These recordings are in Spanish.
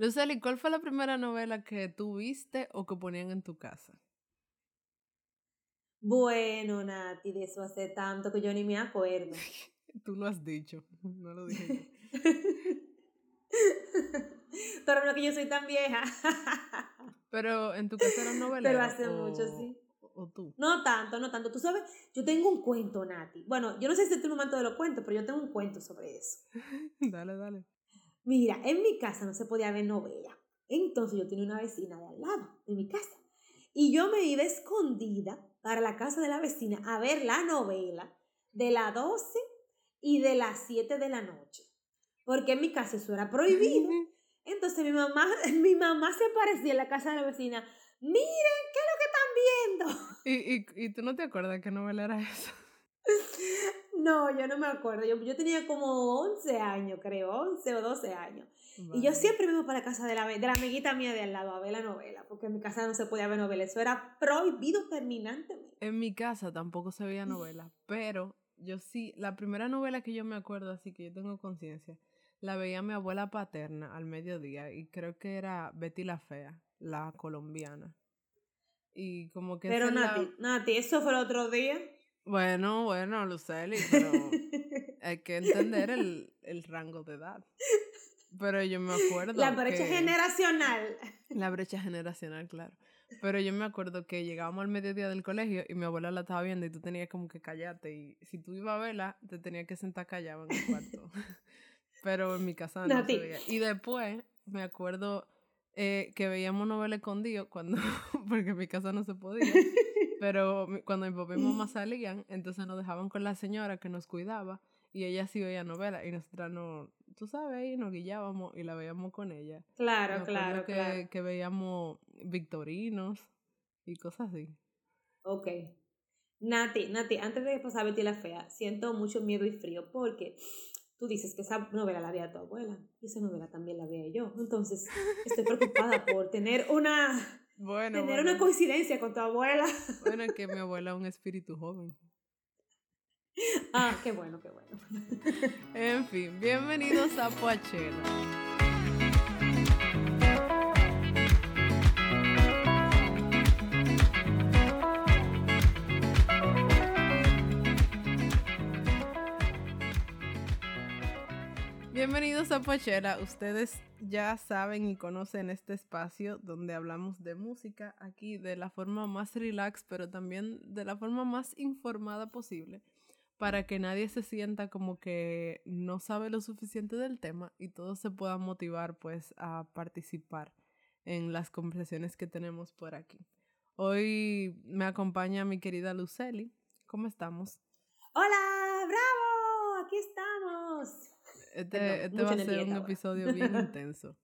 Lucely, ¿cuál fue la primera novela que tú viste o que ponían en tu casa? Bueno, Nati, de eso hace tanto que yo ni me acuerdo. Tú lo has dicho, no lo dije yo. Pero no que yo soy tan vieja. Pero en tu casa eran novelas. Pero hace mucho, sí. ¿O tú? No tanto, no tanto. Tú sabes, yo tengo un cuento, Nati. Bueno, yo no sé si este es el momento de los cuentos, pero yo tengo un cuento sobre eso. dale, dale. Mira, en mi casa no se podía ver novela. Entonces yo tenía una vecina de al lado de mi casa. Y yo me iba escondida para la casa de la vecina a ver la novela de las 12 y de las 7 de la noche. Porque en mi casa eso era prohibido. Entonces mi mamá, mi mamá se aparecía en la casa de la vecina. Miren, ¿qué es lo que están viendo? ¿Y, y, y tú no te acuerdas qué novela era esa? No, yo no me acuerdo. Yo, yo tenía como 11 años, creo, 11 o 12 años. Y yo siempre me iba para la casa de la, de la amiguita mía de al lado a ver la novela, porque en mi casa no se podía ver novela. Eso era prohibido terminantemente. En mi casa tampoco se veía novela, pero yo sí, la primera novela que yo me acuerdo, así que yo tengo conciencia, la veía mi abuela paterna al mediodía y creo que era Betty la Fea, la colombiana. Y como que... Pero Nati, Nati, ¿eso fue el otro día? Bueno, bueno, Luceli, pero hay que entender el, el rango de edad. Pero yo me acuerdo. La brecha generacional. La brecha generacional, claro. Pero yo me acuerdo que llegábamos al mediodía del colegio y mi abuela la estaba viendo y tú tenías como que callarte. Y si tú ibas a verla, te tenías que sentar callado en el cuarto. Pero en mi casa no, se veía. Y después me acuerdo eh, que veíamos novela escondido cuando. porque en mi casa no se podía. Pero cuando mi papá y mamá salían, entonces nos dejaban con la señora que nos cuidaba y ella sí veía novela y nosotras no, tú sabes, ahí nos guiábamos y la veíamos con ella. Claro, claro, que, claro. Que veíamos victorinos y cosas así. Ok. Nati, Nati, antes de pasar a Betty la Fea, siento mucho miedo y frío porque tú dices que esa novela la veía tu abuela y esa novela también la veía yo. Entonces, estoy preocupada por tener una... Bueno, tener una coincidencia con tu abuela. Bueno, que mi abuela es un espíritu joven. Ah, qué bueno, qué bueno. En fin, bienvenidos a Poachela. Bienvenidos a Pochera. Ustedes ya saben y conocen este espacio donde hablamos de música aquí de la forma más relax, pero también de la forma más informada posible para que nadie se sienta como que no sabe lo suficiente del tema y todos se puedan motivar pues a participar en las conversaciones que tenemos por aquí. Hoy me acompaña mi querida Luceli. ¿Cómo estamos? Hola, bravo, aquí estamos. Este, este va a ser un episodio bien intenso.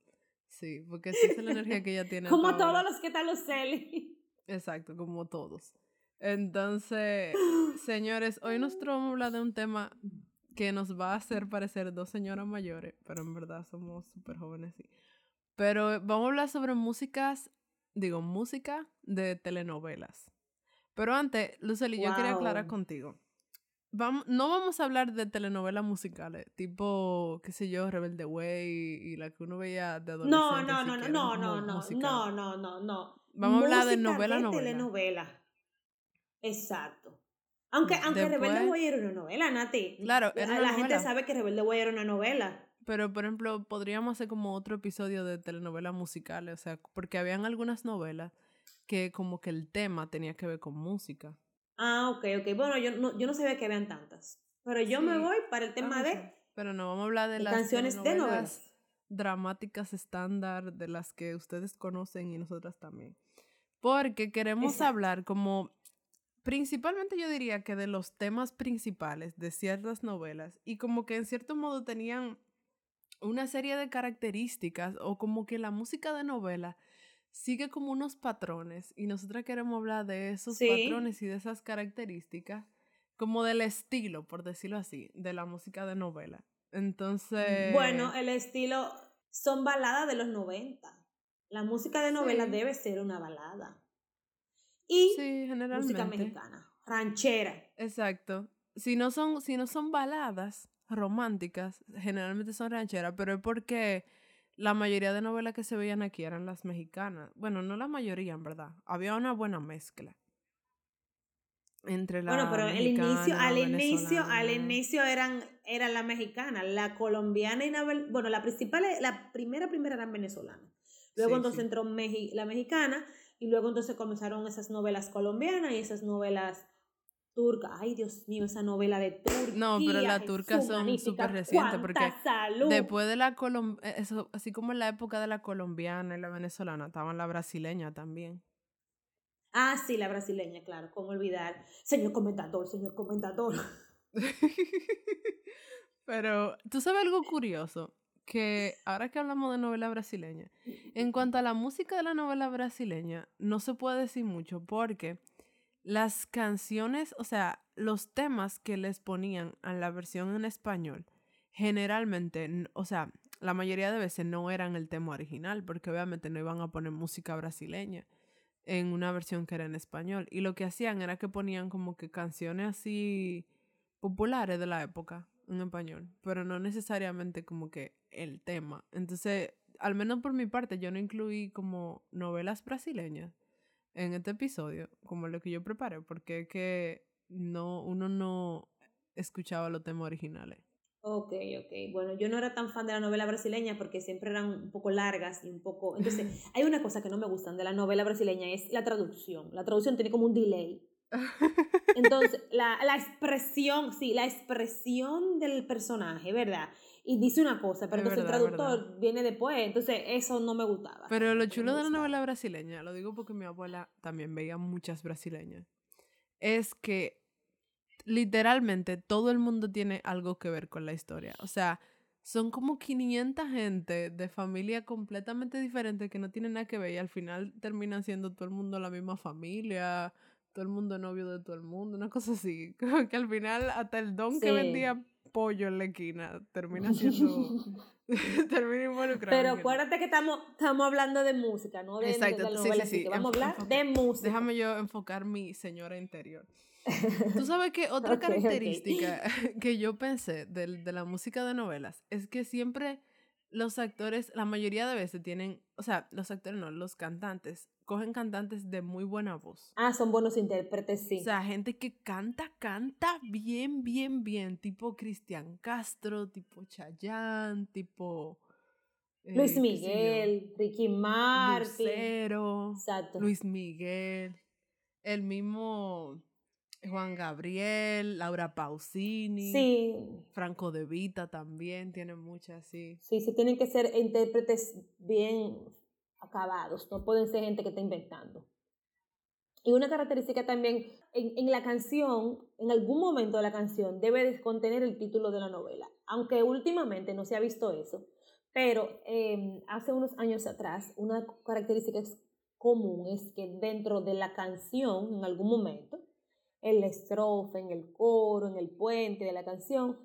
Sí, porque esa es la energía que ella tiene. Como todos los que tal Luceli. Exacto, como todos. Entonces, señores, hoy nosotros vamos a hablar de un tema que nos va a hacer parecer dos señoras mayores, pero en verdad somos súper jóvenes, sí. Pero vamos a hablar sobre músicas, digo, música de telenovelas. Pero antes, Lucely, yo quería aclarar contigo. Vamos, no vamos a hablar de telenovelas musicales, tipo, qué sé yo, Rebelde Way y la que uno veía de adolescente. No, no, no, no, no, no, no, no, no, no, no. Vamos a hablar de novela, de novela. telenovela. Exacto. Aunque, aunque Rebelde Way era una novela, Nati. Claro, era una la novela. gente sabe que Rebelde Way era una novela. Pero, por ejemplo, podríamos hacer como otro episodio de telenovelas musicales, o sea, porque habían algunas novelas que como que el tema tenía que ver con música. Ah, ok, ok. Bueno, yo no, yo no sabía que habían tantas. Pero yo me voy para el tema Vamos de... a- Pero no, vamos a hablar de de las canciones de novelas. dramáticas estándar, de las que ustedes conocen y nosotras también. Porque queremos Exacto. hablar como, principalmente yo diría que de los temas principales de ciertas novelas y como que en cierto modo tenían una serie de características o como que la música de novela sigue como unos patrones y nosotras queremos hablar de esos Sí. patrones y de esas características como del estilo, por decirlo así, de la música de novela. Entonces... Bueno, el estilo son baladas de los 90. La música de novela Sí. debe ser una balada. Y sí, generalmente. música mexicana, ranchera. Exacto. Si no son, si no son baladas románticas, generalmente son rancheras, pero es porque la mayoría de novelas que se veían aquí eran las mexicanas. Bueno, no la mayoría, en verdad. Había una buena mezcla. Entre la bueno, pero el inicio, al inicio, al venezolana. inicio eran, era la mexicana, la colombiana y la, bueno, la principal, la primera, primera eran venezolanas. Luego Sí, entonces sí. entró Mexi- la mexicana y luego entonces comenzaron esas novelas colombianas y esas novelas turcas. Ay, Dios mío, esa novela de Turquía. No, pero las turcas son súper recientes porque salud. Después de la colom eh, eso, así como en la época de la colombiana y la venezolana, estaban la brasileña también. Ah, sí, la brasileña, claro, cómo olvidar. Señor comentador, señor comentador. Pero, ¿tú sabes algo curioso? Que ahora que hablamos de novela brasileña, en cuanto a la música de la novela brasileña, no se puede decir mucho porque las canciones, o sea, los temas que les ponían a la versión en español, generalmente, o sea, la mayoría de veces no eran el tema original, porque obviamente no iban a poner música brasileña en una versión que era en español. Y lo que hacían era que ponían como que canciones así populares de la época en español, pero no necesariamente como que el tema. Entonces, al menos por mi parte, yo no incluí como novelas brasileñas en este episodio, como lo que yo preparé, porque es que no, uno no escuchaba los temas originales. Ok, ok. Bueno, yo no era tan fan de la novela brasileña porque siempre eran un poco largas y un poco... Entonces, hay una cosa que no me gustan de la novela brasileña, es la traducción. La traducción tiene como un delay. Entonces, la, la expresión, sí, la expresión del personaje, ¿verdad? Y dice una cosa, pero Es entonces verdad, el traductor viene después. Entonces, eso no me gustaba. Pero lo chulo de la novela brasileña, lo digo porque mi abuela también veía muchas brasileñas, es que literalmente todo el mundo tiene algo que ver con la historia. O sea, son como 500 gente de familia completamente diferente que no tienen nada que ver y al final terminan siendo todo el mundo la misma familia, todo el mundo novio de todo el mundo, una cosa así. Como que al final hasta el don que vendía pollo en la esquina termina siendo... termina involucrado. Pero acuérdate que estamos, estamos hablando de música, no de, de Exacto, sí, sí, sí, vamos a hablar de música. Déjame yo enfocar mi señora interior. Tú sabes que otra característica que yo pensé del- de, la música de novelas es que siempre los actores, la mayoría de veces tienen, o sea, los actores no, los cantantes, cogen cantantes de muy buena voz. Ah, son buenos intérpretes, sí. O sea, gente que canta, canta bien, bien, bien, tipo Cristian Castro, tipo Chayanne, tipo... eh, Luis Miguel, Ricky Martin. Lucero. Exacto. Luis Miguel, el mismo Juan Gabriel, Laura Pausini, Sí, Franco De Vita también tiene muchas, sí. sí, sí, tienen que ser intérpretes bien no pueden ser gente que está inventando. Y una característica también, en, la canción, en algún momento de la canción, debe de contener el título de la novela, aunque últimamente no se ha visto eso, pero eh, hace unos años atrás, una característica común es que dentro de la canción, en algún momento, en la estrofa, en el coro, en el puente de la canción,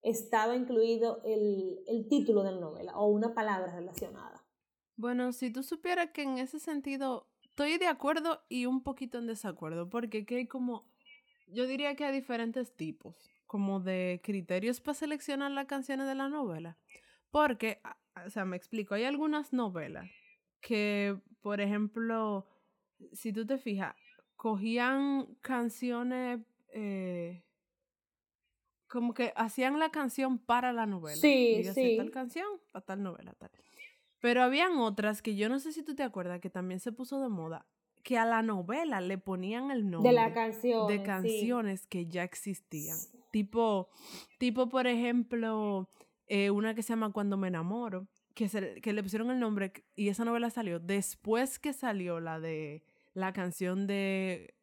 estaba incluido el, el título de la novela o una palabra relacionada. Bueno, si tú supieras que en ese sentido estoy de acuerdo y un poquito en desacuerdo, porque que hay como, yo diría que hay diferentes tipos, como de criterios para seleccionar las canciones de la novela. Porque, o sea, me explico, hay algunas novelas que, por ejemplo, si tú te fijas, cogían canciones, eh, como que hacían la canción para la novela. Sí, Dígase, sí. tal canción para tal novela, tal. Pero habían otras que yo no sé si tú te acuerdas que también se puso de moda, que a la novela le ponían el nombre De la canción. de canciones que ya existían. Tipo, tipo por ejemplo, eh, una que se llama Cuando me enamoro, que, se, que le pusieron el nombre y esa novela salió después que salió la de la canción de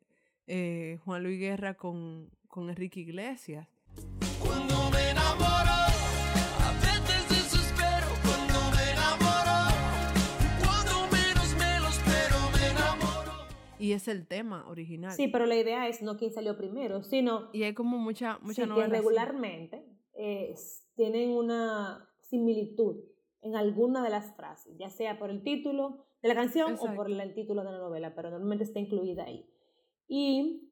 eh, Juan Luis Guerra con, con Enrique Iglesias. Y es el tema original. Sí, pero la idea es no quién salió primero, sino Y hay como mucha, mucha sí, que regularmente eh, tienen una similitud en alguna de las frases, ya sea por el título de la canción o por el título de la novela, pero normalmente está incluida ahí. Y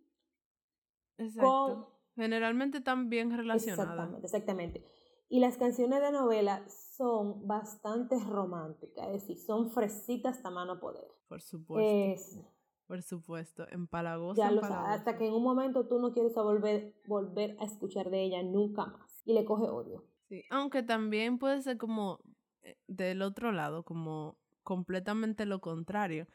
Exacto. Generalmente están bien relacionadas. Exactamente, exactamente. Y las canciones de novela son bastante románticas, es decir, son fresitas a mano poder. Por supuesto. Es, Por supuesto. Empalagosa. ya lo sabes, hasta que en un momento tú no quieres volver, volver a escuchar de ella nunca más y le coge odio. Sí, aunque también puede ser como eh, del otro lado, como completamente lo contrario,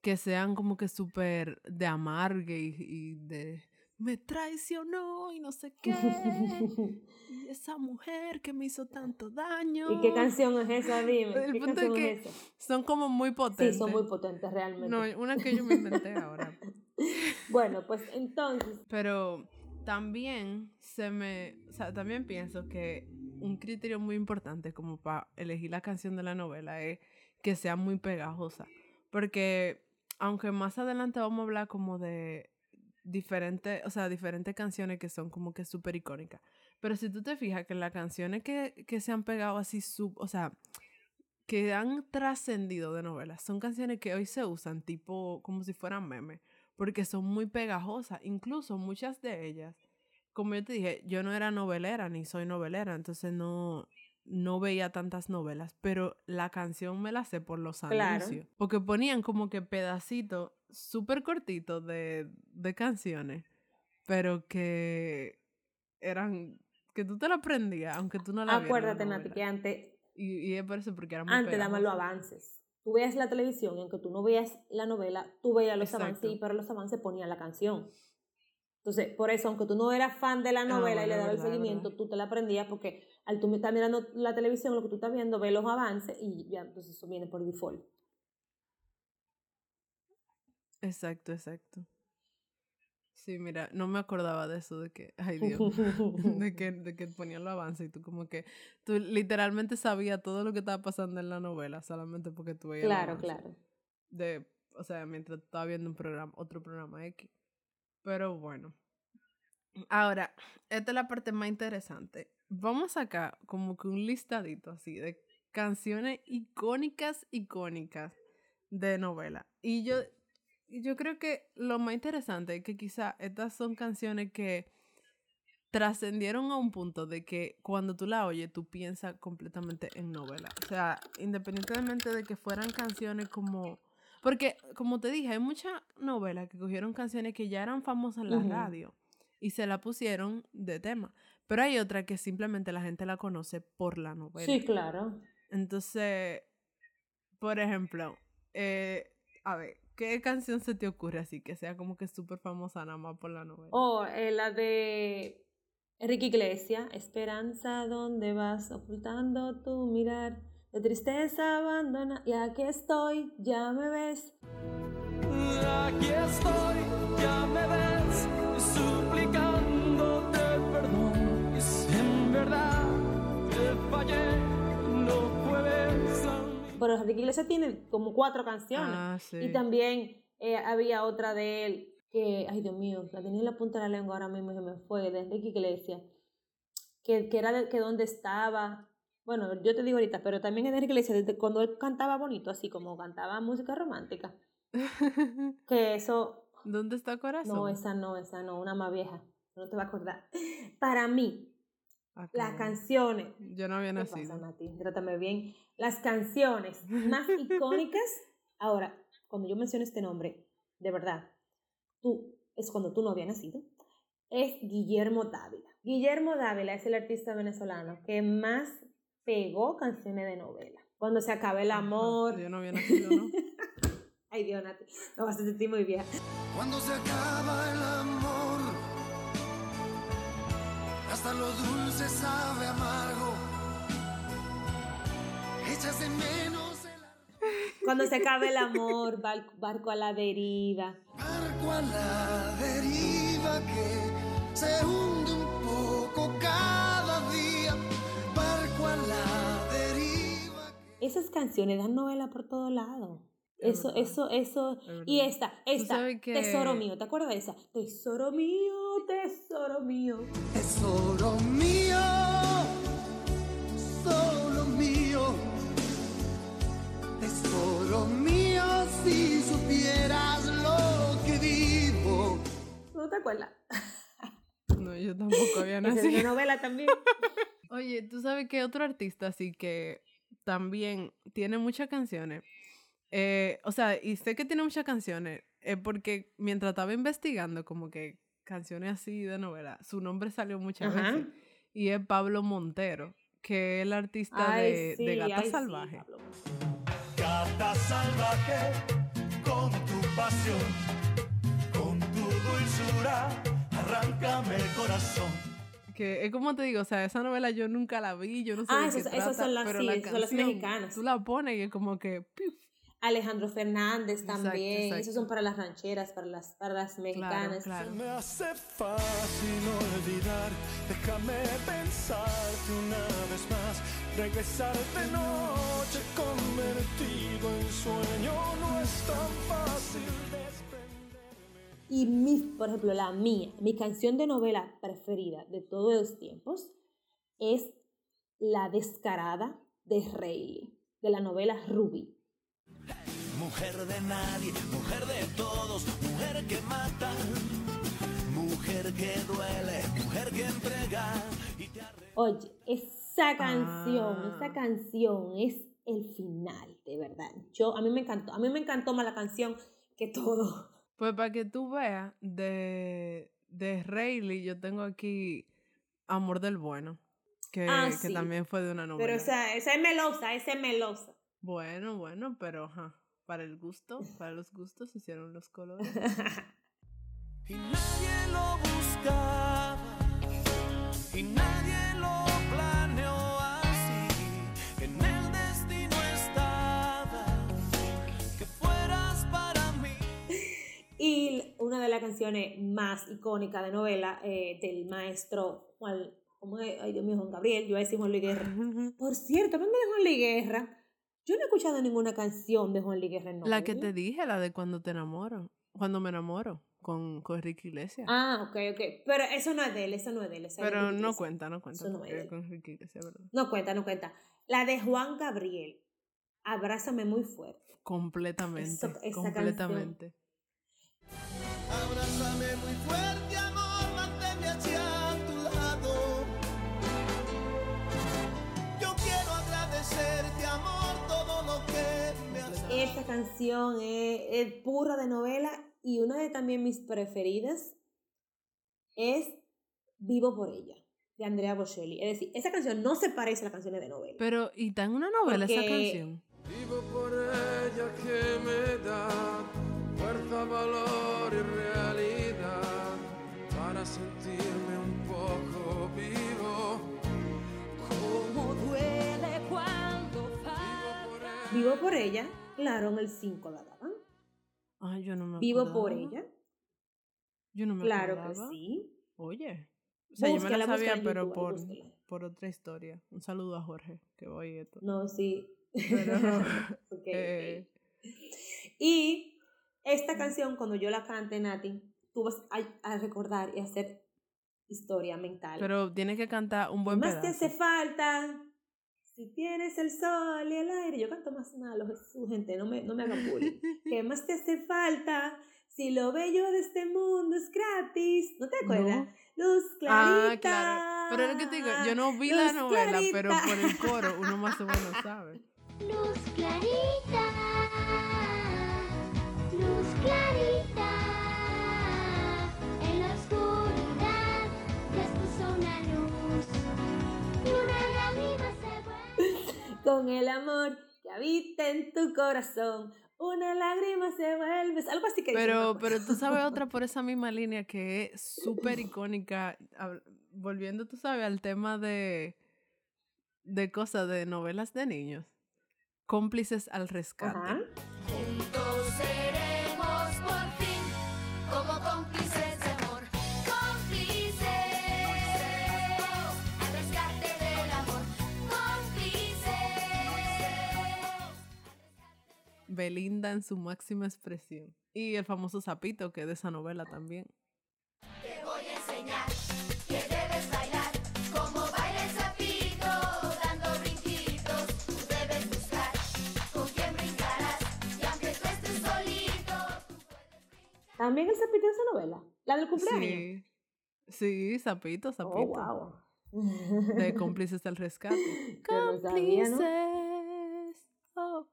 que sean como que súper de amargue y, y de me traicionó y no sé qué, y esa mujer que me hizo tanto daño. ¿Y qué canción es esa? Dime. El ¿Qué punto es canción que es esa? Son como muy Sí, potentes. son muy potentes realmente. No, una que yo me inventé ahora. Bueno, pues entonces, Pero también se me, o sea, también pienso que un criterio muy importante como para elegir la canción de la novela es que sea muy pegajosa. Porque aunque más adelante vamos a hablar como de diferentes, o sea, diferentes canciones que son como que súper icónicas. Pero si tú te fijas que las canciones que, que se han pegado así, sub, o sea, que han trascendido de novelas, son canciones que hoy se usan tipo como si fueran memes porque son muy pegajosas. Incluso muchas de ellas, como yo te dije, yo no era novelera ni soy novelera, entonces no, no veía tantas novelas, pero la canción me la sé por los Claro. anuncios. Porque ponían como que pedacitos súper cortitos de, de canciones, pero que eran, que tú te la aprendías, aunque tú no la acuérdate, Nati, que antes, Y, y es por eso, porque era muy antes daban los avances. Tú veías la televisión y aunque tú no veías la novela, tú veías los Exacto. avances y para los avances ponían la canción. Entonces, por eso, aunque tú no eras fan de la Ah, novela y le dabas el seguimiento, verdad. tú te la aprendías porque al tú estar mirando la televisión, lo que tú estás viendo, ves los avances y ya, entonces eso viene por default. Exacto, exacto. Sí, mira, no me acordaba de eso, de que, ay Dios, de que, de que ponían los avances y tú como que, tú literalmente sabías todo lo que estaba pasando en la novela solamente porque tú veías claro, claro. De, o sea, mientras tú estabas viendo un programa, otro programa X. Pero bueno. Ahora, esta es la parte más interesante. Vamos acá como que un listadito así de canciones icónicas, icónicas de novela. Y yo, yo creo que lo más interesante es que quizá estas son canciones que trascendieron a un punto de que cuando tú la oyes, tú piensas completamente en novela. O sea, independientemente de que fueran canciones como... Porque, como te dije, hay muchas novelas que cogieron canciones que ya eran famosas en la radio y se la pusieron de tema. Pero hay otra que simplemente la gente la conoce por la novela. Sí, claro. Entonces, por ejemplo, eh, a ver, ¿qué canción se te ocurre así que sea como que súper famosa nada más por la novela? O eh, la de Enrique Iglesias, Esperanza, ¿dónde vas? Ocultando tu mirar, de tristeza abandona. Y aquí estoy, ya me ves. Aquí estoy, ya me ves, Pero Enrique Iglesias tiene como cuatro canciones. Ah, sí. Y también eh, había otra de él que, ay Dios mío, la tenía en la punta de la lengua ahora mismo y se me fue, de Enrique Iglesias, que, que era de que dónde estaba. Bueno, yo te digo ahorita, pero también Enrique Iglesias, desde cuando él cantaba bonito, así como cantaba música romántica. Que eso, ¿Dónde está corazón? no, esa no, esa no, una más vieja, no te va a acordar. Para mí, Ah, las canciones Yo no había ¿Qué nacido. pasa, Nati? Trátame bien. Las canciones más icónicas. Ahora, cuando yo menciono este nombre, de verdad, tú, es cuando tú no habías nacido, es Guillermo Dávila. Guillermo Dávila es el artista venezolano que más pegó canciones de novela. Cuando se acaba el amor. Yo no había nacido, ¿no? Ay, Dios, Nati, no vas a sentir muy vieja. Cuando se acaba el amor, hasta lo dulce sabe amargo. Echas de menos el Cuando se acaba el amor, bar- barco a la deriva. barco a la deriva que se hunde un poco cada día. Barco a la deriva. Esas canciones dan novela por todo lado. Es Eso, verdad. eso, eso. Es Y esta, esta, que- tesoro mío, ¿te acuerdas de esa? Tesoro mío, tesoro mío. Tesoro mío, solo mío. Tesoro mío, si supieras lo que vivo. ¿No te acuerdas? No, yo tampoco había es nacido. una novela también. Oye, tú sabes que otro artista así que también tiene muchas canciones. Eh, o sea, y sé que tiene muchas canciones, eh, porque mientras estaba investigando como que canciones así de novela, su nombre salió muchas Ajá. veces. Y es Pablo Montero, que es el artista Ay, de, sí, de Gata ay, sí, Salvaje. Pablo. Gata salvaje, con tu pasión, con tu dulzura, arráncame el corazón. Que es como te digo, o sea, esa novela yo nunca la vi, yo no sé Ah, de esas- qué esas trata, son las- pero sí, la esas son las canción, mexicanas. Tú la pones y es como que... ¡piuf! Alejandro Fernández Exacto, también. exacto. Esos son para las rancheras, para las, para las mexicanas. claro. Me hace fácil olvidar, déjame pensarte una vez más, regresar de noche convertido en sueño, no es tan fácil desprenderme. Y mi, por ejemplo, la mía, mi canción de novela preferida de todos los tiempos es La Descarada de Rayleigh, de la novela Ruby. Mujer de nadie, mujer de todos, mujer que mata, mujer que duele, mujer que entrega y te arre- Oye, esa canción, Ah. esa canción es el final, de verdad. Yo, a mí me encantó, a mí me encantó más la canción que todo. Pues para que tú veas, de, de Rayleigh yo tengo aquí Amor del Bueno, que, Ah, que sí. también fue de una novela. Pero esa, esa es melosa, esa es melosa. Bueno, bueno, pero ajá, para el gusto, para los gustos se hicieron los colores. Y nadie lo buscaba, y nadie lo planeó así. En el destino estaba que fueras para mí. Y una de las canciones más icónicas de novela eh, del maestro Juan, ¿cómo es? Ay, Dios mío, Juan Gabriel, yo iba a decir Juan Luis Guerra. Por cierto, hablando de Juan Luis Guerra, yo no he escuchado ninguna canción de Juan Luis Guerra. La que te dije, la de cuando te enamoro, cuando me enamoro, con, con Ricky Iglesias. Ah, ok, ok. Pero eso no es de él, eso no es de él. de pero no cuenta, no cuenta, Eso no es. con Ricky Iglesias, ¿verdad? No cuenta, no cuenta. La de Juan Gabriel, Abrázame muy fuerte. Completamente, Eso- esa completamente. Abrázame canción es, es pura de novela y una de también mis preferidas es Vivo por ella, de Andrea Bocelli. Es decir, esa canción no se parece a las canciones de novela. Pero, ¿y está en una novela esa canción? Vivo por ella que me da fuerza, valor y realidad para sentirme un poco vivo. Cómo duele cuando falta. Vivo por ella, claro, en el 5 la daban. Ay, yo no me Vivo por ella, Yo no me claro que sí. Oye. O sea, yo me la sabía, búsquela pero por, por otra historia. Un saludo a Jorge, que voy esto. No, sí. Pero, Ok, ok. eh, Y esta canción, cuando yo la cante, Nati, tú vas a, a recordar y hacer historia mental. pero tiene que cantar un buen más te pedazo. hace falta si tienes el sol y el aire. Yo canto más malo, Jesús, gente, no me, no me hagan bullying. ¿Qué más te hace falta si lo bello de este mundo es gratis? ¿No te acuerdas? Luz Ah, clarita. claro. Pero es lo que te digo, yo no vi la luz novela, pero clarita. por el coro uno más o menos sabe. Luz clarita, Con el amor que habita en tu corazón, una lágrima se vuelve. Algo así que Pero, pero tú sabes otra por esa misma línea que es súper icónica. Volviendo, tú sabes, al tema de, de cosas de novelas de niños. Cómplices al rescate. Ajá. Belinda en su máxima expresión. Y el famoso Zapito, que es de esa novela también. Te voy a enseñar que debes bailar como baila el sapito, dando brinquitos. Tú debes buscar con quién brincarás y aunque tú estés solito, tú puedes brincar. También el sapito de esa novela. La del cumpleaños. Sí. Sí, Zapito, Zapito. Oh, wow. de Cómplices del Rescate. Cómplices. oh.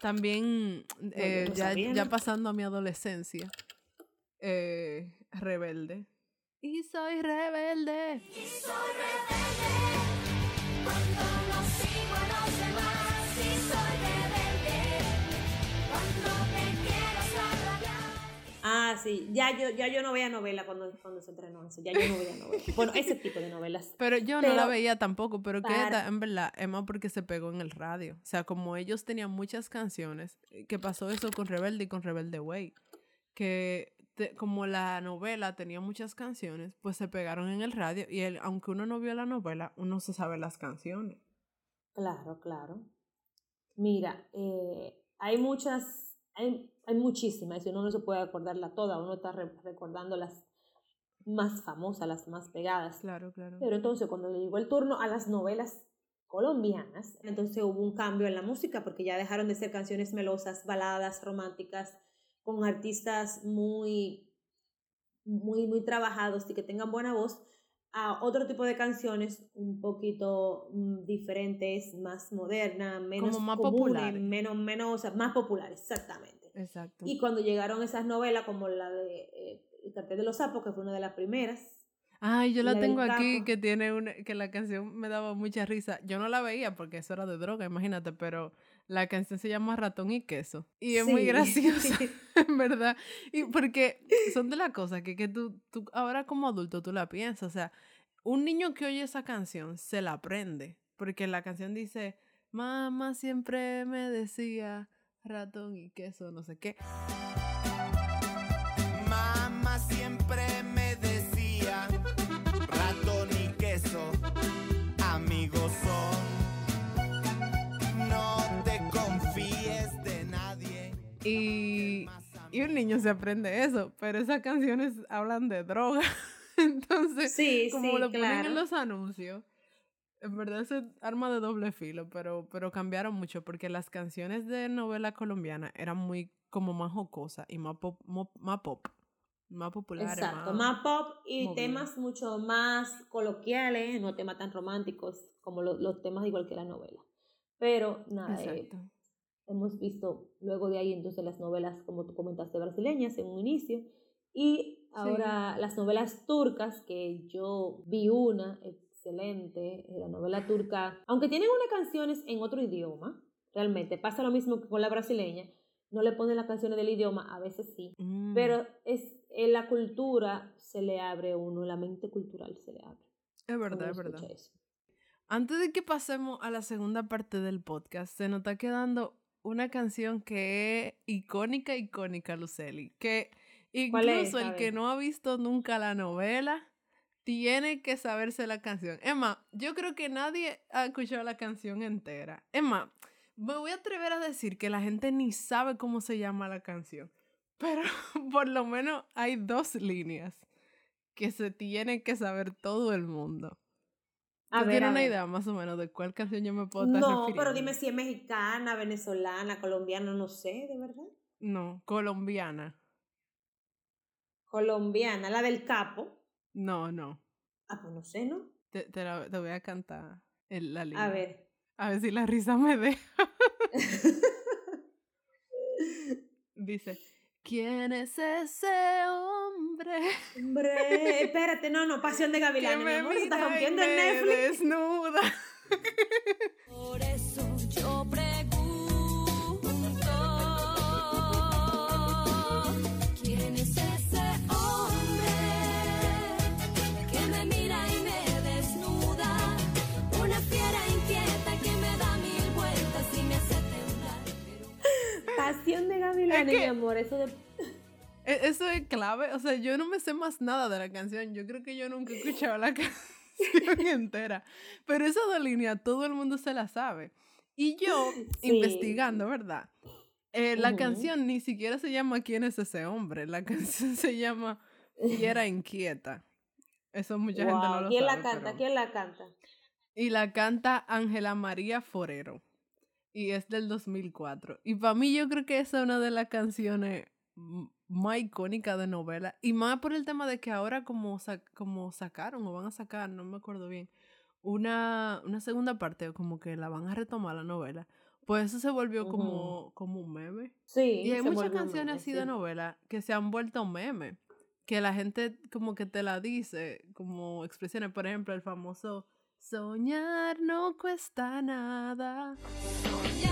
También, eh, no ya, ya pasando a mi adolescencia, eh, rebelde. Y soy rebelde. Y soy rebelde Ah, sí, ya yo, ya yo no veía novela cuando, cuando se entrenó eso, ya yo no veía novela. Bueno, ese tipo de novelas. Pero yo no la Pero- veía tampoco, pero que Para- ta- en verdad más porque se pegó en el radio. O sea, como ellos tenían muchas canciones, eh, que pasó eso con Rebelde y con Rebelde Way, que te- como la novela tenía muchas canciones, pues se pegaron en el radio y el- aunque uno no vio la novela, uno se sabe las canciones. Claro, claro. Mira, eh, hay muchas, hay, hay muchísimas, y uno no se puede acordarla toda, uno está re- recordando las más famosas, las más pegadas. Claro, claro. Pero entonces cuando le llegó el turno a las novelas colombianas, entonces hubo un cambio en la música porque ya dejaron de ser canciones melosas, baladas románticas, con artistas muy, muy, muy trabajados y que tengan buena voz, a otro tipo de canciones un poquito mm, diferentes, más modernas, menos más comunes, populares. menos, menos, o sea, más populares, exactamente. Exacto. Y cuando llegaron esas novelas como la de eh, El cartel de los sapos, que fue una de las primeras, Ay, yo la la tengo aquí, que tiene una, que la canción me daba mucha risa. Yo no la veía porque eso era de droga, imagínate, pero la canción se llama Ratón y Queso. Y es muy graciosa, en verdad. Y porque son de las cosas que, que tú, tú, ahora como adulto, tú la piensas. O sea, un niño que oye esa canción se la aprende. Porque la canción dice, mamá siempre me decía ratón y queso, no sé qué. Y, y un niño se aprende eso, pero esas canciones hablan de droga. Entonces, Sí, como sí, lo ponen claro. en los anuncios, en verdad es arma de doble filo, pero, pero cambiaron mucho porque las canciones de novela colombiana eran muy como más jocosas y más pop, más pop, más populares. Exacto, más pop y temas mucho más coloquiales, no temas tan románticos como lo- los temas igual que la novela. Pero nada, eh, Exacto. Hemos visto luego de ahí entonces las novelas, como tú comentaste, brasileñas en un inicio. Y ahora las novelas turcas, que yo vi una excelente, eh, la novela turca, aunque tienen unas canciones en otro idioma, realmente pasa lo mismo que con la brasileña, no le ponen las canciones del idioma, a veces sí, Mm, pero es en la cultura se le abre uno, la mente cultural se le abre. es verdad, es verdad. eso. Antes de que pasemos a la segunda parte del podcast, se nos está quedando una canción que es icónica, icónica, Luceli. Que incluso el que no ha visto nunca la novela tiene que saberse la canción. Más, yo creo que nadie ha escuchado la canción entera. Más, me voy a atrever a decir que la gente ni sabe cómo se llama la canción. Pero por lo menos hay dos líneas que se tiene que saber todo el mundo. A ¿Tú ver, tienes a una ver. idea más o menos de cuál canción yo me puedo estar No, refiriendo? pero dime si es mexicana, venezolana, colombiana, no sé, de verdad. No, colombiana. Colombiana, la del capo. No, no. Ah, pues no sé, ¿no? Te, te la- te voy a cantar el- la línea. A ver. A ver si la risa me deja. Dice, ¿quién es ese hombre Hombre, espérate, no, no, Pasión de Gavilanes, mi me amor, se está rompiendo el Netflix. desnuda? Por eso yo pregunto ¿Quién es ese hombre que me mira y me desnuda? Una fiera inquieta que me da mil vueltas y me hace temblar. Pero Pasión de Gavilanes, Es que- mi amor, eso de... E- Eso es clave. O sea, yo no me sé más nada de la canción. Yo creo que yo nunca he escuchado la canción entera. Pero esa dos líneas todo el mundo se la sabe. Y yo, Sí. investigando, ¿verdad? Eh, la Ujú. canción ni siquiera se llama ¿Quién es ese hombre? La canción se llama Fiera Inquieta. Eso mucha gente no Wow, lo ¿Quién sabe. la canta? pero- ¿Quién la canta? Y la canta Ángela María Forero. Y es del 2004. Y para mí yo creo que esa es una de las canciones más icónicas de novela. Y más por el tema de que ahora como, sa- como sacaron o van a sacar, no me acuerdo bien, una, una segunda parte, o como que la van a retomar la novela. Pues eso se volvió Ujú. como, como un meme. Sí. Y hay muchas canciones meme, así sí. de novela que se han vuelto meme. Que la gente como que te la dice como expresiones. Por ejemplo, el famoso Soñar no cuesta nada. Soñar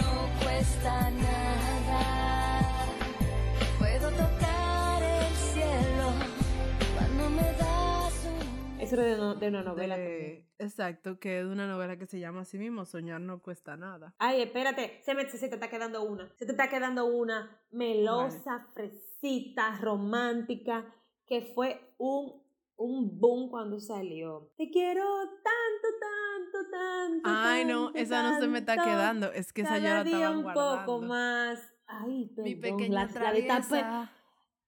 no cuesta nada. Puedo tocar el cielo cuando me das un Eso era de, no- de una novela de- también. Exacto, que es de una novela que se llama así mismo, Soñar no cuesta nada. Ay, espérate, se, me, se te está quedando una. Se te está quedando una melosa, fresita, romántica, que fue un, un boom cuando salió. Te quiero tanto, tanto, tanto. Ay, no, tanto, esa no se me está quedando. Es que esa yo la estaba un guardando. poco más. Ay, perdón. Mi la, pequeña la de tape, traviesa.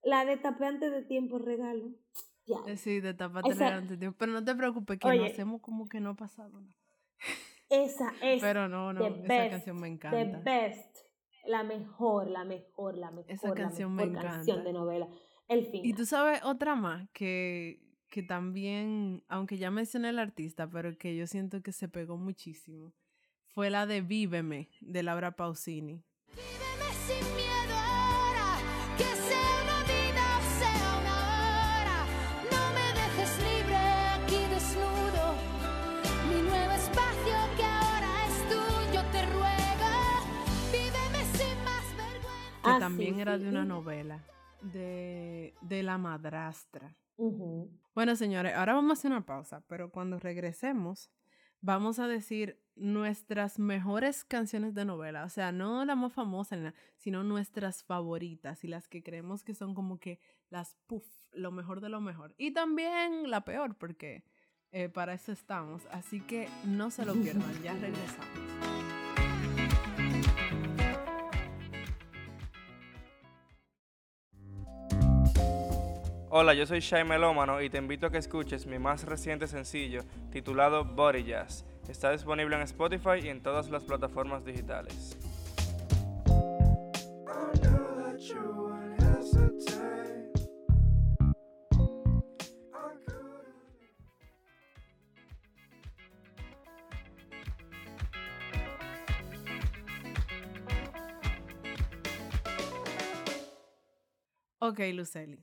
la de tape antes de tiempo regalo. Ya. Eh, Sí, de tapa antes tiempo. Pero no te preocupes, que no Oye. hacemos como que no ha pasado nada. Esa es Pero no, no, the esa best, canción me the encanta. best. La mejor, la mejor, la mejor. Esa la canción me canción encanta. de novela. El fin. Y tú sabes otra más que, que también, aunque ya mencioné el artista, pero que yo siento que se pegó muchísimo, fue la de Víveme, de Laura Pausini. Víveme Ah, también sí, era sí, de una novela, de, de La Madrastra. Ujú. Bueno, señores, ahora vamos a hacer una pausa, pero cuando regresemos vamos a decir nuestras mejores canciones de novela, o sea, no la más famosa, sino nuestras favoritas y las que creemos que son como que las puff, lo mejor de lo mejor. Y también la peor, porque eh, para eso estamos. Así que no se lo pierdan, ya regresamos. Hola, yo soy Shai Melómano y te invito a que escuches mi más reciente sencillo titulado Body Jazz. Está disponible en Spotify y en todas las plataformas digitales. Ok, Luceli,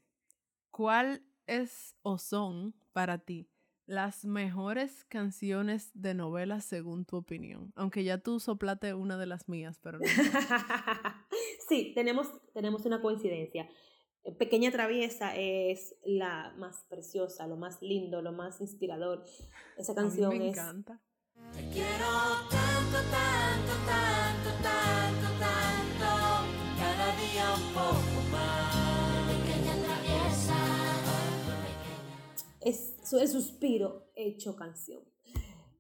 ¿cuál es o son para ti las mejores canciones de novela según tu opinión? Aunque ya tú soplate una de las mías, pero no. sí, tenemos, tenemos una coincidencia. Pequeña Traviesa es la más preciosa, lo más lindo, lo más inspirador. Esa A mí canción me es encanta. Te quiero tanto, tanto, tanto, tanto, tanto. Cada día un poco es su- el suspiro hecho canción.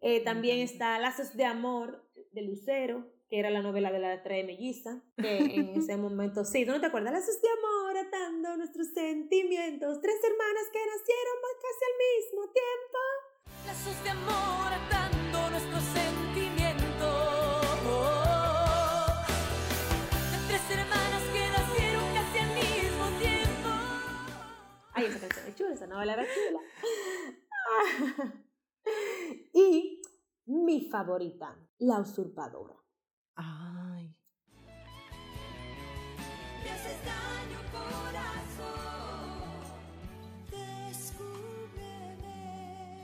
Eh, también está Lazos de Amor de Lucero, que era la novela de la tres melliza, que en ese momento, sí, ¿tú no te acuerdas? Lazos de Amor atando nuestros sentimientos, tres hermanas que nacieron más casi al mismo tiempo. Lazos de amor atando chula, esa novela era chula. y mi favorita, La Usurpadora. Ay, Me haces daño, corazón. Descúbreme,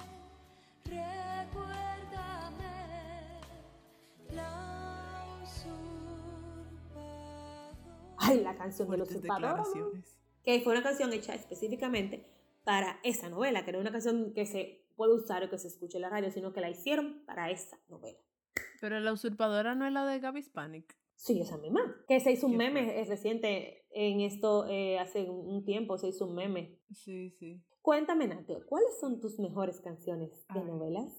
recuérdame. La usurpadora. Ay, la canción de La fuertes Usurpadora. que fue una canción hecha específicamente para esa novela, que no es una canción que se puede usar o que se escuche en la radio, sino que la hicieron para esa novela. Pero la usurpadora no es la de Gaby Hispanic. Sí, esa misma. Que se hizo un meme es reciente en esto, eh, hace un tiempo se hizo un meme. Sí, sí. Cuéntame, Nate, ¿cuáles son tus mejores canciones de Ay. novelas?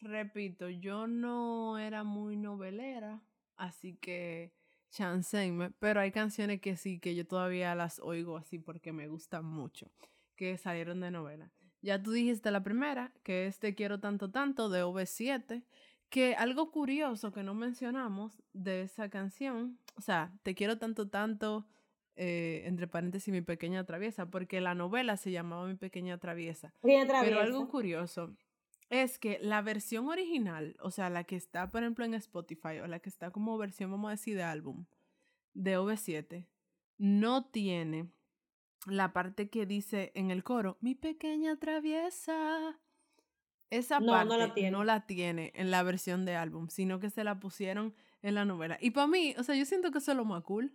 Repito, yo no era muy novelera, así que chancéenme, pero hay canciones que sí, que yo todavía las oigo así porque me gustan mucho, que salieron de novela. Ya tú dijiste la primera, que es Te quiero tanto tanto de V7, Que algo curioso que no mencionamos de esa canción, o sea, Te quiero tanto, tanto, eh, entre paréntesis, mi pequeña traviesa, porque la novela se llamaba Mi pequeña traviesa. Pequeña Pero traviesa. algo curioso es que la versión original, o sea, la que está, por ejemplo, en Spotify, o la que está como versión, vamos a decir, de álbum, de OV7, no tiene la parte que dice en el coro, mi pequeña traviesa. Esa No, parte no la tiene. no la tiene en la versión de álbum, sino que se la pusieron en la novela. Y para mí, o sea, yo siento que eso es lo más cool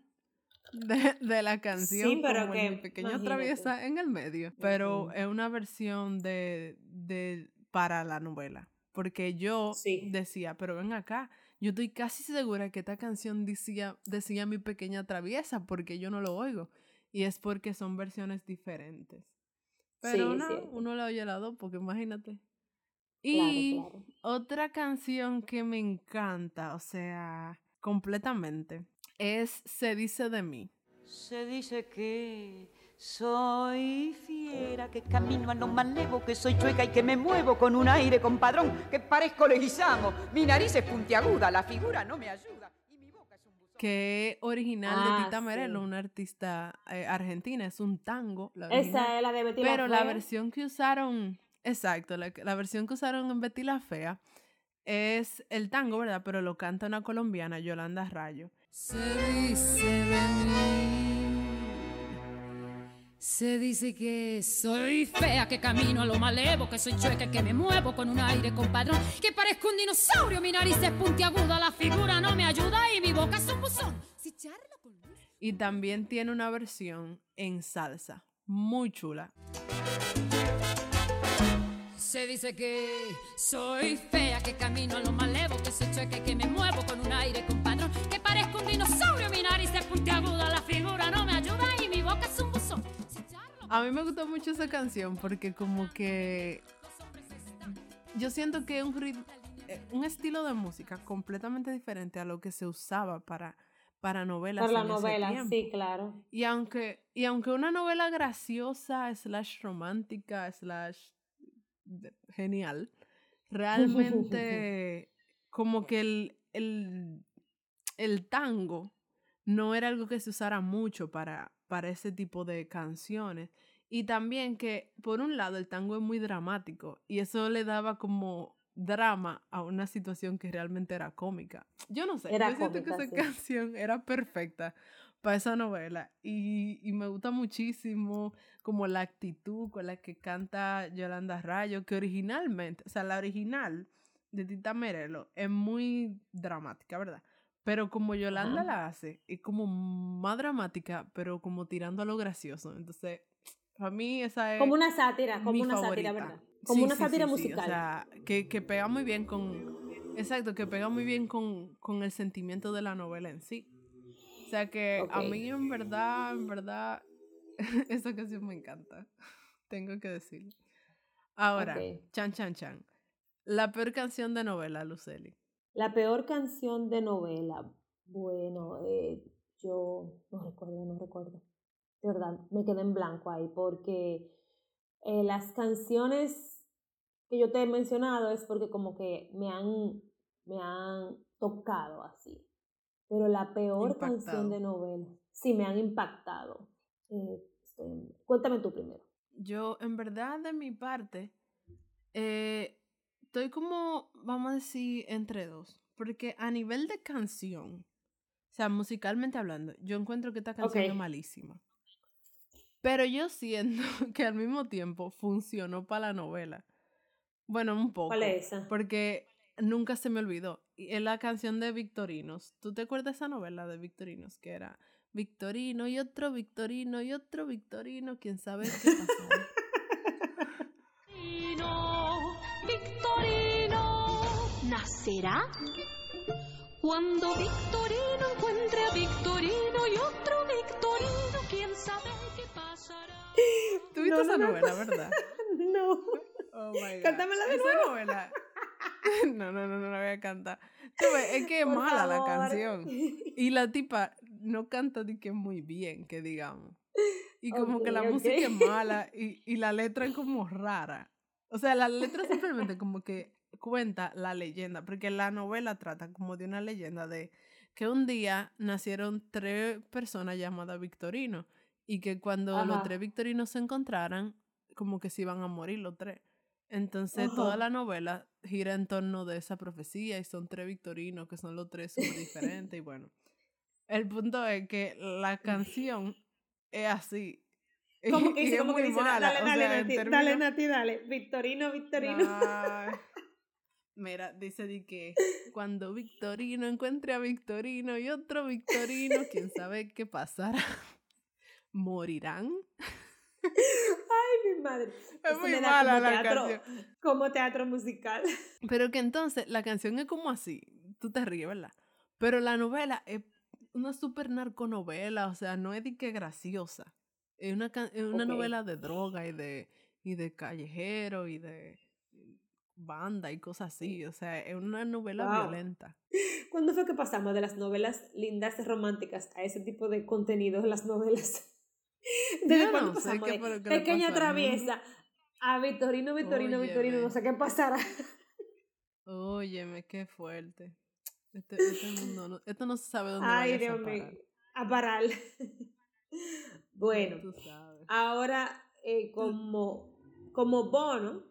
de, de la canción, pero como el que, mi pequeña imagínate. traviesa en el medio. Pero Ujú. es una versión de, de para la novela. Porque yo Sí. decía, pero ven acá, yo estoy casi segura que esta canción decía, decía mi pequeña traviesa porque yo no lo oigo. Y es porque son versiones diferentes. Pero Sí, no, cierto. uno le oye las dos porque imagínate. Claro, Y claro. otra canción que me encanta, o sea, completamente, es Se dice de mí. Se dice que soy fiera, que camino a lo más levo, que soy chueca y que me muevo con un aire compadrón, que parezco leguizamo. Mi nariz es puntiaguda, la figura no me ayuda. Y mi boca es un buzón. Que es original Ah, de Tita Merelo, sí. una artista eh, argentina, es un tango. la original. Esa es la de Betty la Pero la Fea. versión que usaron, exacto, la, la versión que usaron en Betty la Fea es el tango, ¿verdad? Pero lo canta una colombiana, Yolanda Rayo. Se dice de mí. Se dice que soy fea, que camino a lo malevo, que soy chueca, que me muevo con un aire compadrón, que parezco un dinosaurio, mi nariz es puntiaguda, la figura no me ayuda y mi boca es un buzón. Si charlo con Luis- Y también tiene una versión en salsa, muy chula. Se dice que soy fea, que camino a lo malevo, que soy chueca, que me muevo con un aire compadrón, que parezco un dinosaurio, mi nariz es puntiaguda, la A mí me gustó mucho esa canción porque como que yo siento que es un, eh, un estilo de música completamente diferente a lo que se usaba para, para novelas. Por la novela, sí, claro. Y aunque, y aunque una novela graciosa, slash romántica, slash genial, realmente como que el, el, el tango no era algo que se usara mucho para, para ese tipo de canciones. Y también que, por un lado, el tango es muy dramático y eso le daba como drama a una situación que realmente era cómica. Yo no sé, Era yo siento que cómica, esa sí. canción era perfecta para esa novela y, y me gusta muchísimo como la actitud con la que canta Yolanda Rayo, que originalmente, o sea, la original de Tita Merelo es muy dramática, ¿verdad? Pero como Yolanda la hace, es como más dramática, pero como tirando a lo gracioso. Entonces, para mí esa es Como una sátira, como una favorita. sátira, ¿verdad? Como Sí, una sí, sátira sí, musical. O sea, que, que pega muy bien con... Exacto, que pega muy bien con, con el sentimiento de la novela en sí. O sea que a mí en verdad, en verdad, esa canción me encanta. Tengo que decirlo. Ahora, chan, chan, chan. La peor canción de novela, Luceli. La peor canción de novela. Bueno, eh, yo no recuerdo, no recuerdo. De verdad, me quedé en blanco ahí porque eh, las canciones que yo te he mencionado es porque como que me han, me han tocado así. Pero la peor Impactado. canción de novela, sí, me han impactado. Eh, estoy Cuéntame tú primero. Yo, en verdad, de mi parte, eh, estoy como, vamos a decir, entre dos. Porque a nivel de canción, o sea, musicalmente hablando, yo encuentro que esta canción Ok. es malísima. Pero yo siento que al mismo tiempo funcionó para la novela. Bueno, un poco. ¿Cuál es esa? Porque nunca se me olvidó. Es la canción de Victorinos. ¿Tú te acuerdas de esa novela de Victorinos? Que era Victorino y otro Victorino y otro Victorino. ¿Quién sabe qué pasó? Victorino, ¿nacerá? Cuando Victorino encuentre a Victorino y otro Victorino, quién sabe qué pasará. ¿Tuviste No, esa no novela, acuerdo. verdad? no. Oh my God. Cántamela de Esa nuevo. novela. no, no, no, no la voy a cantar. Tú ves, es que es Por mala la favor. canción. Y la tipa no canta de que muy bien, que digamos. Y como que la Ok, ok. música es mala y, y la letra es como rara. O sea, la letra simplemente como que cuenta la leyenda, porque la novela trata como de una leyenda de que un día nacieron tres personas llamadas Victorino y que cuando los tres Victorinos se encontraran, como que se iban a morir los tres. Entonces toda la novela gira en torno de esa profecía y son tres Victorinos que son los tres súper diferentes y bueno. El punto es que la canción es así. ¿Cómo que dice? es ¿Cómo que dice? mala, Dale, dale, sea, Nati, dale, Nati, dale. Victorino, Victorino. Mira, dice di que cuando Victorino encuentre a Victorino y otro Victorino, quién sabe qué pasará. ¿Morirán? Ay, mi madre. Es Eso muy me da mala como la teatro, canción. como teatro musical. Pero que entonces la canción es como así. Tú te ríes, ¿verdad? Pero la novela es una super narconovela, o sea, no es de que graciosa. Es una, es una novela de droga y de, y de callejero y de banda y cosas así. O sea, es una novela Wow. violenta. ¿Cuándo fue que pasamos de las novelas lindas y románticas a ese tipo de contenido en las novelas? ¿Desde cuándo no sé pasamos de Pequeña traviesa a Victorino, Victorino, Victorino? Óyeme. No sé qué pasará. Óyeme, qué fuerte. Este, este mundo no, esto no se sabe dónde Ay, vayas a Dios mío. parar. A parar. Bueno, Tú sabes. ahora eh, como, como bono,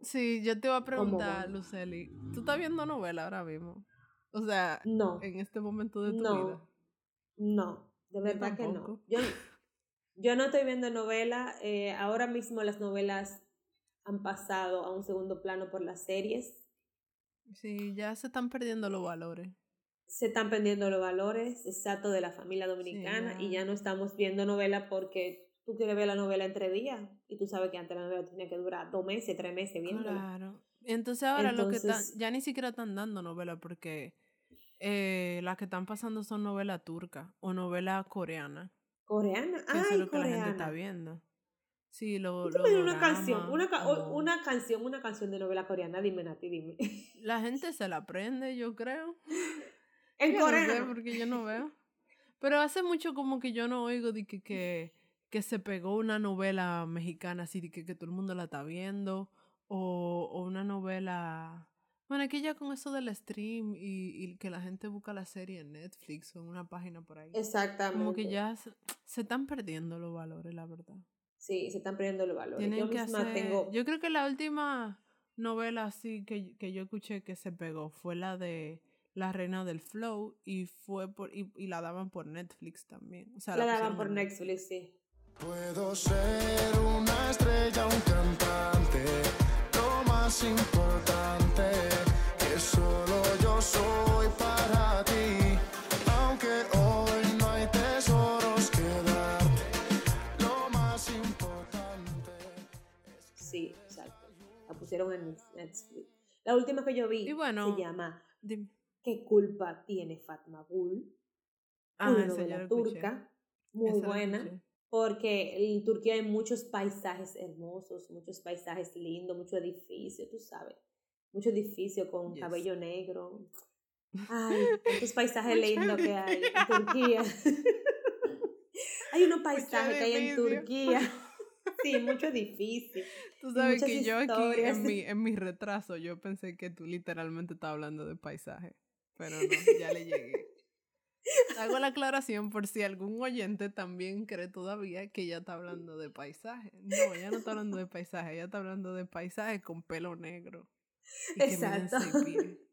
Sí, yo te iba a preguntar. Luceli, ¿tú estás viendo novela ahora mismo? O sea, no, en este momento de tu no, vida. no, de verdad que no. Yo, yo no estoy viendo novela. eh, ahora mismo las novelas han pasado a un segundo plano por las series. Sí, ya se están perdiendo los valores. Se están perdiendo los valores exactos de la familia dominicana y ya. no estamos viendo novela porque tú quieres ver la novela en tres días y tú sabes que antes la novela tenía que durar dos meses, tres meses viéndola. Claro. Entonces ahora lo que están, ya ni siquiera están dando novela porque eh, las que están pasando son novela turca o novela coreana. Coreana, eso ay, es lo que la gente está viendo. Sí, lo, lo dime una canción, una, ca- o- una canción, una canción de novela coreana, dime Nati, dime. La gente se la aprende, yo creo. En Yo no sé, coreano. porque yo no veo. Pero hace mucho como que yo no oigo de que, que, que se pegó una novela mexicana así de que, que todo el mundo la está viendo. O, o una novela. Bueno, que ya con eso del stream y, y que la gente busca la serie en Netflix o en una página por ahí. Exactamente. Como que ya se, se están perdiendo los valores, la verdad. Sí, se están perdiendo los valores. Tienen Yo que misma hacer. tengo. Yo creo que la última novela así que, que yo escuché que se pegó fue la de La Reina del Flow y fue por y, y la daban por Netflix también. O sea, La pusieron daban por Netflix, sí. Puedo ser una estrella, un cantante, lo más importante, que solo yo soy para ti. Aunque hoy no hay tesoros que darte, lo más importante. Sí, exacto. La pusieron en Netflix. La última que yo vi Y bueno, se llama Dime. ¿Qué culpa tiene Fatma Bull? Ah, una novela turca, muy Esa buena, porque en Turquía hay muchos paisajes hermosos, muchos paisajes lindos, mucho edificio, tú sabes, mucho edificio con Yes. cabello negro. Ay, tantos paisajes lindos que hay en Turquía. hay unos paisajes que hay en. Turquía. Sí, mucho edificio. Tú sabes que yo aquí en mi, en mi retraso yo pensé que tú literalmente estabas hablando de paisaje. Pero no, ya le llegué. Hago la aclaración por si algún oyente también cree todavía que ella está hablando de paisaje. No, ella no está hablando de paisaje, ella está hablando de paisaje con pelo negro. Exacto.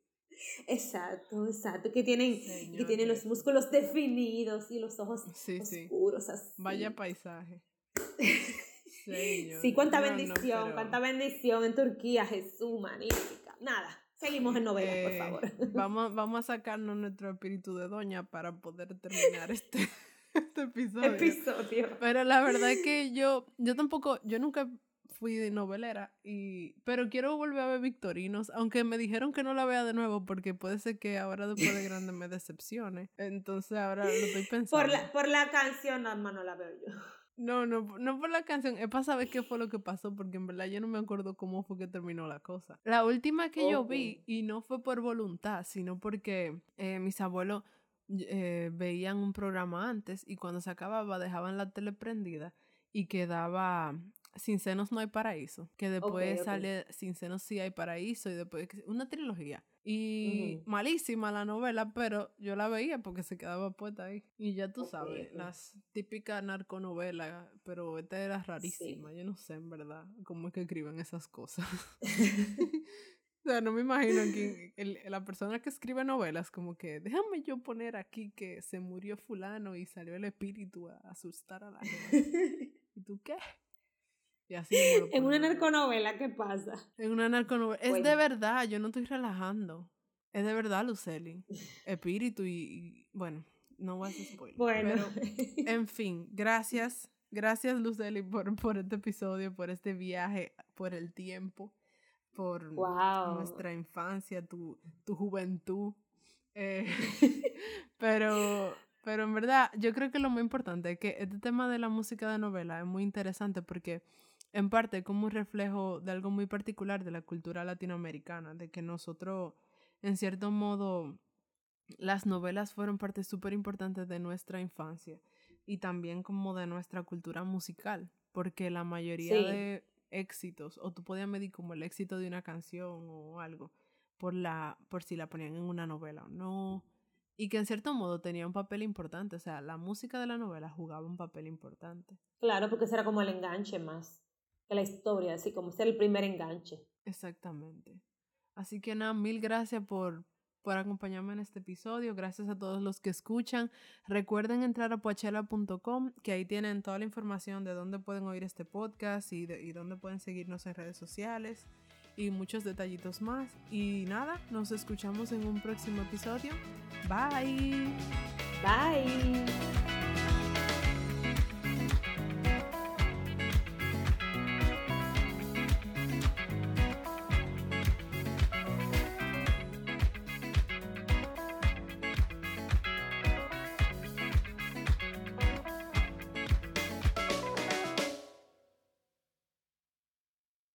Exacto, exacto. Que tienen, que tienen los músculos definidos y los ojos Sí, sí. oscuros así. Vaya paisaje. Señor. Sí, cuánta No, no, bendición, pero, cuánta bendición en Turquía, Jesús, magnífica. Nada, seguimos en novelas, por eh, favor. Vamos, vamos a sacarnos nuestro espíritu de doña para poder terminar este, este episodio. Episodio. Pero la verdad es que yo, yo tampoco, yo nunca fui de novelera, y, pero quiero volver a ver Victorinos, aunque me dijeron que no la vea de nuevo porque puede ser que ahora después de grande me decepcione. Entonces ahora lo estoy pensando. Por la, por la canción, más no la veo yo. No, no, no por la canción, es para saber qué fue lo que pasó, porque en verdad yo no me acuerdo cómo fue que terminó la cosa. La última que yo vi, Ok. y no fue por voluntad, sino porque eh, mis abuelos eh, veían un programa antes y cuando se acababa dejaban la tele prendida y quedaba Sin senos no hay paraíso, que después sale Sin senos sí hay paraíso y después una trilogía. Y malísima la novela, pero yo la veía porque se quedaba puesta ahí. Y ya tú sabes, las típicas narconovelas, pero esta era rarísima. Yo no sé en verdad cómo es que escriben esas cosas. O sea, no me imagino que el- la persona que escribe novelas, como que déjame yo poner aquí que se murió fulano y salió el espíritu a asustar a la gente. ¿Y tú qué? Y así En una narconovela, ¿qué pasa? En una narconovela. Es Bueno. de verdad, yo no estoy relajando. Es de verdad, Luceli. Espíritu y, y- bueno, no voy a hacer spoiler. Bueno. Pero, en fin, gracias. Gracias, Luceli, por, por este episodio, por este viaje, por el tiempo, por Wow. nuestra infancia, tu, tu juventud. Eh, pero, pero en verdad, yo creo que lo muy importante es que este tema de la música de novela es muy interesante porque en parte como un reflejo de algo muy particular de la cultura latinoamericana, de que nosotros, en cierto modo, las novelas fueron parte súper importante de nuestra infancia y también como de nuestra cultura musical, porque la mayoría Sí. de éxitos, o tú podías medir como el éxito de una canción o algo, por, la, por si la ponían en una novela o no, y que en cierto modo tenía un papel importante, o sea, la música de la novela jugaba un papel importante. Claro, porque ese era como el enganche más la historia, así como ser el primer enganche. Exactamente. Así que nada, mil gracias por, por acompañarme en este episodio. Gracias a todos los que escuchan. Recuerden entrar a poachela.com, que ahí tienen toda la información de dónde pueden oír este podcast y, de, y dónde pueden seguirnos en redes sociales y muchos detallitos más. Y nada, nos escuchamos en un próximo episodio. Bye. Bye.